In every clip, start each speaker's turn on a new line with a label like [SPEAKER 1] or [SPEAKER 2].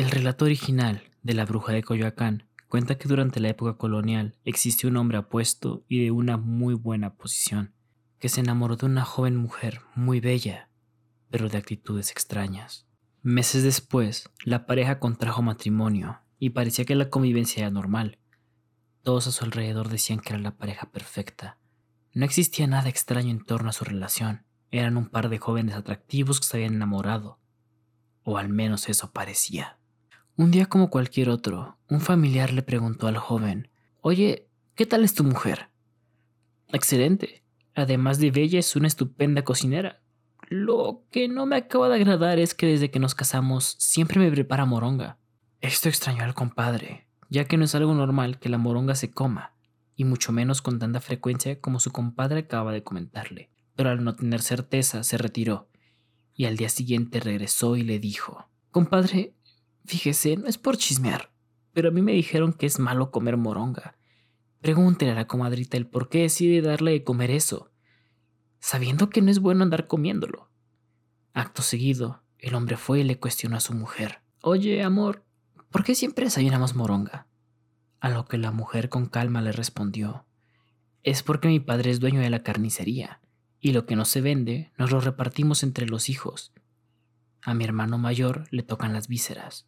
[SPEAKER 1] El relato original de la bruja de Coyoacán cuenta que durante la época colonial existió un hombre apuesto y de una muy buena posición, que se enamoró de una joven mujer muy bella, pero de actitudes extrañas. Meses después, la pareja contrajo matrimonio y parecía que la convivencia era normal. Todos a su alrededor decían que era la pareja perfecta. No existía nada extraño en torno a su relación. Eran un par de jóvenes atractivos que se habían enamorado. O al menos eso parecía. Un día como cualquier otro, un familiar le preguntó al joven, Oye, ¿qué tal es tu mujer? Excelente. Además de bella, es una estupenda cocinera. Lo que no me acaba de agradar es que desde que nos casamos siempre me prepara moronga. Esto extrañó al compadre, ya que no es algo normal que la moronga se coma, y mucho menos con tanta frecuencia como su compadre acaba de comentarle. Pero al no tener certeza, se retiró, y al día siguiente regresó y le dijo, Compadre, Fíjese, no es por chismear, pero a mí me dijeron que es malo comer moronga. Pregúntele a la comadrita el por qué decide darle de comer eso, sabiendo que no es bueno andar comiéndolo. Acto seguido, el hombre fue y le cuestionó a su mujer. Oye, amor, ¿por qué siempre desayunamos moronga? A lo que la mujer con calma le respondió. Es porque mi padre es dueño de la carnicería, y lo que no se vende nos lo repartimos entre los hijos. A mi hermano mayor le tocan las vísceras,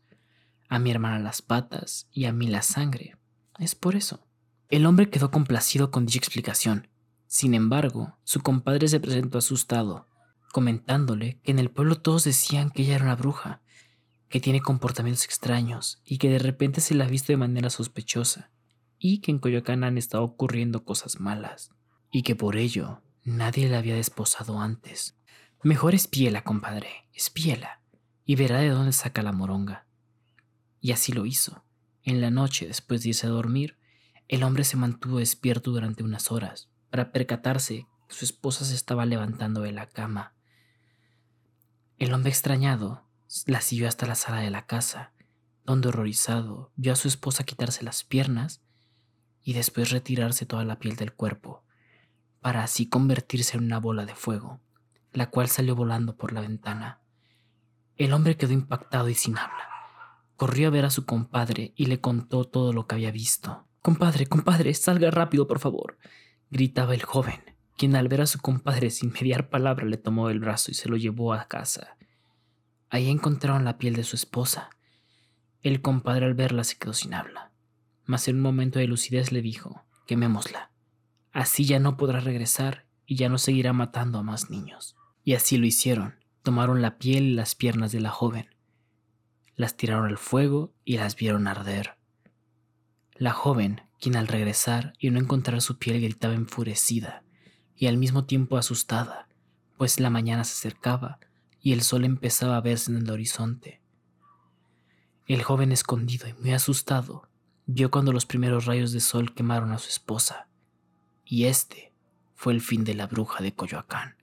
[SPEAKER 1] a mi hermana las patas y a mí la sangre. Es por eso. El hombre quedó complacido con dicha explicación. Sin embargo, su compadre se presentó asustado, comentándole que en el pueblo todos decían que ella era una bruja, que tiene comportamientos extraños y que de repente se la ha visto de manera sospechosa, y que en Coyoacán han estado ocurriendo cosas malas, y que por ello nadie la había desposado antes. Mejor espíela, compadre, espíela, y verá de dónde saca la moronga. Y así lo hizo. En la noche, después de irse a dormir, el hombre se mantuvo despierto durante unas horas para percatarse que su esposa se estaba levantando de la cama. El hombre extrañado la siguió hasta la sala de la casa, donde horrorizado vio a su esposa quitarse las piernas y después retirarse toda la piel del cuerpo, para así convertirse en una bola de fuego, la cual salió volando por la ventana. El hombre quedó impactado y sin habla. Corrió a ver a su compadre y le contó todo lo que había visto. Compadre, compadre, salga rápido, por favor, gritaba el joven, quien al ver a su compadre sin mediar palabra le tomó el brazo y se lo llevó a casa. Ahí encontraron la piel de su esposa. El compadre al verla se quedó sin habla, mas en un momento de lucidez le dijo, quemémosla. Así ya no podrá regresar y ya no seguirá matando a más niños. Y así lo hicieron. Tomaron la piel y las piernas de la joven, las tiraron al fuego y las vieron arder. La joven, quien al regresar y no encontrar su piel gritaba enfurecida y al mismo tiempo asustada, pues la mañana se acercaba y el sol empezaba a verse en el horizonte. El joven escondido y muy asustado vio cuando los primeros rayos de sol quemaron a su esposa, y este fue el fin de la bruja de Coyoacán.